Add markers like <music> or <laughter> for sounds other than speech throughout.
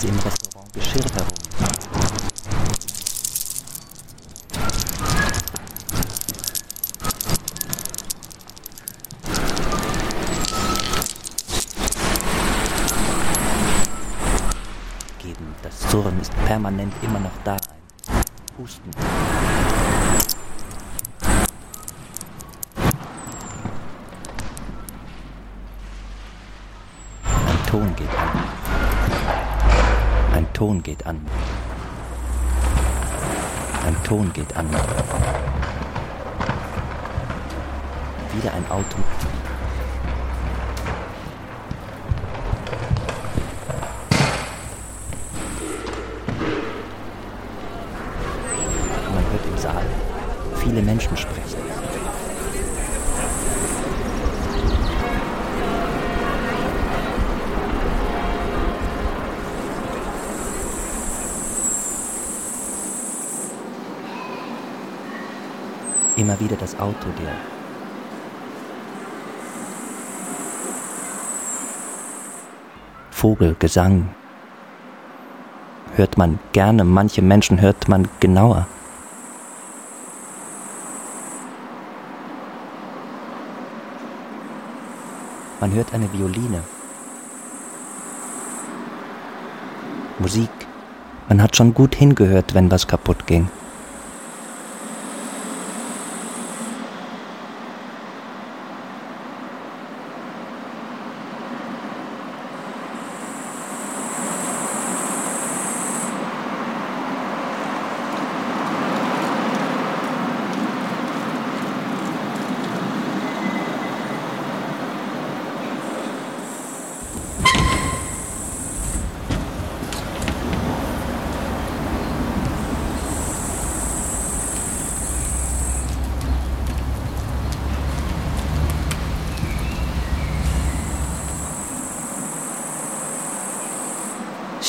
wie im Restaurant Geschirr herum. Das Surren ist permanent immer noch da. Husten. Ein Ton geht an. Ton geht an. Ein Ton geht an. Wieder ein Auto. Man hört im Saal viele Menschen sprechen. Immer wieder das Auto, der Vogelgesang hört man gerne, manche Menschen hört man genauer. Man hört eine Violine. Musik. Man hat schon gut hingehört, wenn was kaputt ging.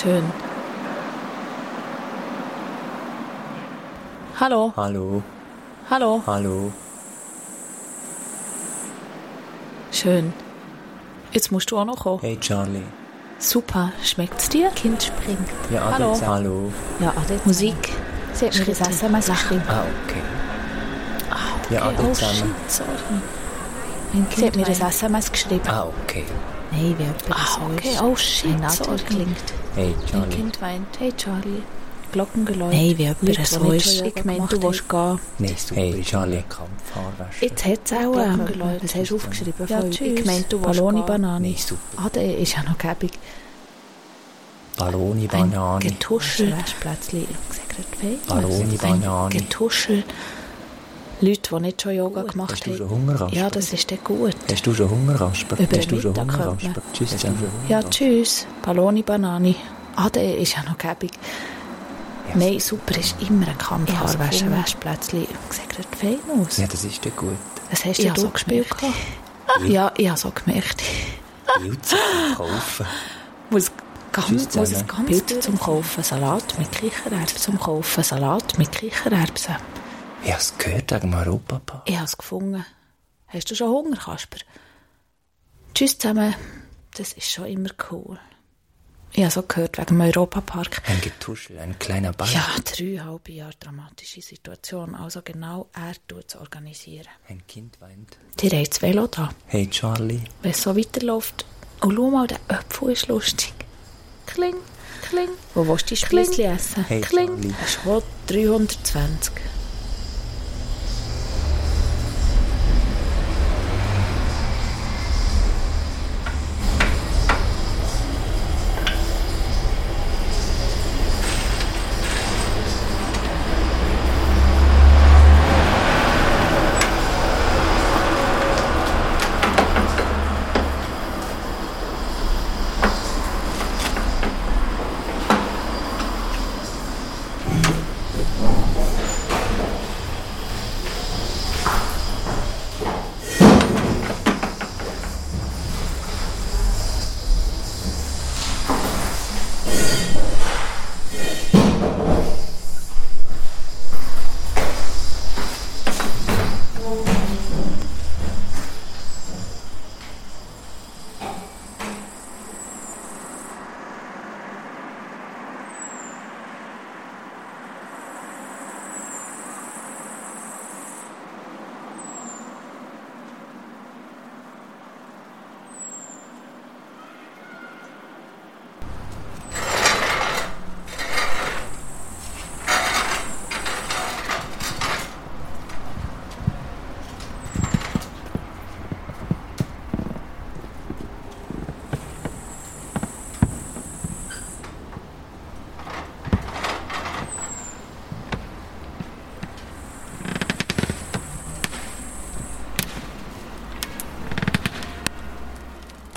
Schön. Hallo, Hallo, hallo. hallo. Schön. Jetzt musst du auch noch kommen. Hey Charlie. Super. Schmeckt's dir? Kind springt. Ja, Hallo. Hallo. Ja, Ade. Musik. Sie hat mir das. SMS geschrieben. Ah, okay. Ah, Ja, okay. Ade oh, zusammen. shit, sorry. Mein Sie hat mir das. SMS geschrieben. Ah, okay. Nein, wie jemand Ah, so okay. Oh, shit, Ein sorry. klingt. Hey Mein Charlie. Kind weint. Hey, Charlie. Glockengeläut. Nein, wie jemand Leute, so ist. Ich meine, du willst gehen. Nee, hey Charlie. Jetzt hat es auch... Ähm, Glockengeläut. Was hast du aufgeschrieben? ja, tschüss. Ich meine, du willst Balloni gehen. Banane. Nee, super. Ade ist ja noch gäbig. Balloni Ein Banane. Getuschel. Balloni Banane. Getuschel. Leute, die nicht schon Yoga gemacht Hast du haben. schon Hunger, Rasper? Ja, das ist dann gut. Hast du schon Hunger, Rasper? Über Hast du schon Hunger. Rasper? Tschüss zusammen. Ja, tschüss. Balloni Banani. Ade ist ja noch gäbig. Nein, super ist immer ein Kampf. Ich habe Haarwäsche, gefunden. Wäschplätzchen. Sieht fein aus. Ja, das ist ja gut. Was hast du habe so gespielt? Ja, ich habe so gemerkt. Pilze zum Kaufen. <laughs> Muss ganz, muss es ganz Pilze zum Kaufen, Salat mit Kichererbsen zum Kaufen, Salat mit Kichererbsen. Ich habe es gehört wegen dem Europapark. Ich habe es gefunden. Hast du schon Hunger, Kasper? Tschüss zusammen. Das ist schon immer cool. Ich habe so gehört wegen dem Europapark. Ein Getuschel, ein kleiner Ball. Ja, dreieinhalb Jahre dramatische Situation. Also genau er tut es organisieren. Ein Kind weint. Die haben das Velo da. Hey Charlie. Wenn es so weiterläuft. Und schau mal, der Apfel ist lustig. Kling, kling. Wo willst du die Spießchen essen? Hey, kling. Charlie. Schon 320.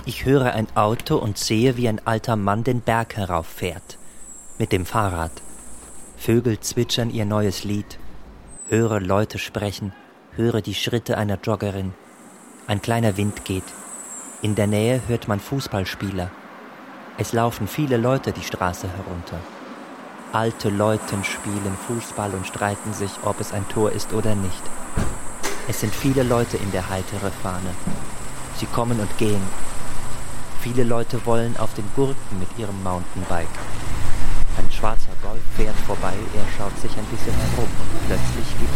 Ich höre ein Auto und sehe, wie ein alter Mann den Berg herauffährt. Mit dem Fahrrad. Vögel zwitschern ihr neues Lied. Höre Leute sprechen. Höre die Schritte einer Joggerin. Ein kleiner Wind geht. In der Nähe hört man Fußballspieler. Es laufen viele Leute die Straße herunter. Alte Leute spielen Fußball und streiten sich, ob es ein Tor ist oder nicht. Es sind viele Leute in der heitere Fahne. Sie kommen und gehen. Viele Leute wollen auf den Gurken mit ihrem Mountainbike. Ein schwarzer Golf fährt vorbei, er schaut sich ein bisschen herum und plötzlich gibt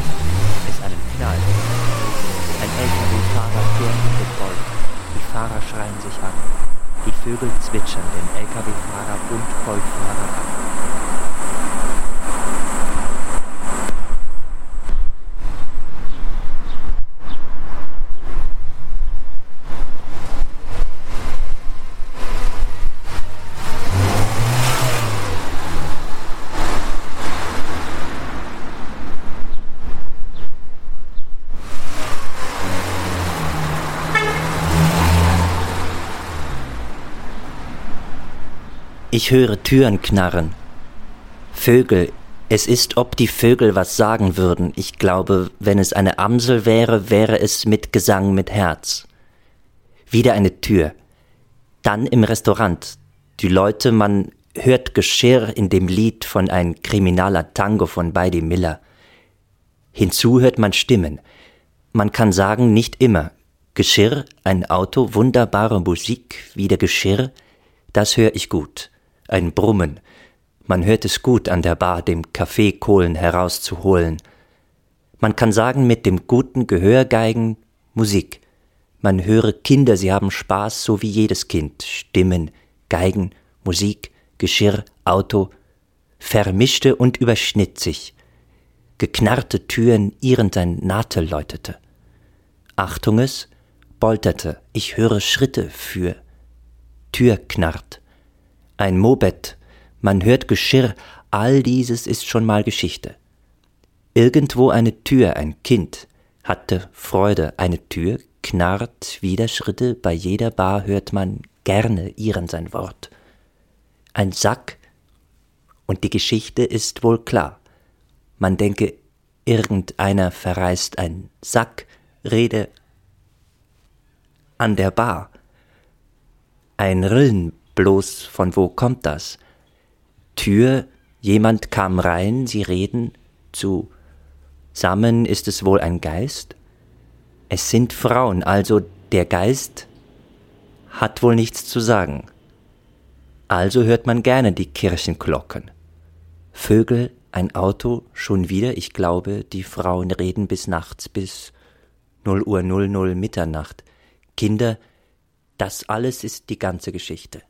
es einen Knall. Ein LKW-Fahrer fährt mit dem Golf. Die Fahrer schreien sich an. Die Vögel zwitschern den LKW-Fahrer und Golffahrer an. Ich höre Türen knarren. Vögel, es ist, ob die Vögel was sagen würden. Ich glaube, wenn es eine Amsel wäre, wäre es mit Gesang mit Herz. Wieder eine Tür. Dann im Restaurant. Die Leute, man hört Geschirr in dem Lied von ein kriminaler Tango von Beide Miller. Hinzu hört man Stimmen. Man kann sagen, nicht immer. Geschirr, ein Auto, wunderbare Musik, wieder Geschirr, das höre ich gut ein Brummen. Man hört es gut an der Bar, dem Kaffeekohlen herauszuholen. Man kann sagen, mit dem guten Gehörgeigen Musik. Man höre Kinder, sie haben Spaß, so wie jedes Kind. Stimmen, Geigen, Musik, Geschirr, Auto, vermischte und überschnitt sich. Geknarrte Türen, irrend ein Nadel läutete. Achtung es, polterte, ich höre Schritte für. Tür knarrt ein Mobett, man hört Geschirr, all dieses ist schon mal Geschichte. Irgendwo eine Tür, ein Kind, hatte Freude, eine Tür, knarrt wieder Schritte, bei jeder Bar hört man gerne ihren sein Wort. Ein Sack, und die Geschichte ist wohl klar. Man denke, irgendeiner verreist ein Sack, rede an der Bar. Ein Rillen Bloß von wo kommt das? Tür, jemand kam rein, sie reden zu. Zusammen ist es wohl ein Geist? Es sind Frauen, also der Geist hat wohl nichts zu sagen. Also hört man gerne die Kirchenglocken. Vögel, ein Auto, schon wieder, ich glaube, die Frauen reden bis nachts, bis 0 Uhr 00 Mitternacht. Kinder, das alles ist die ganze Geschichte.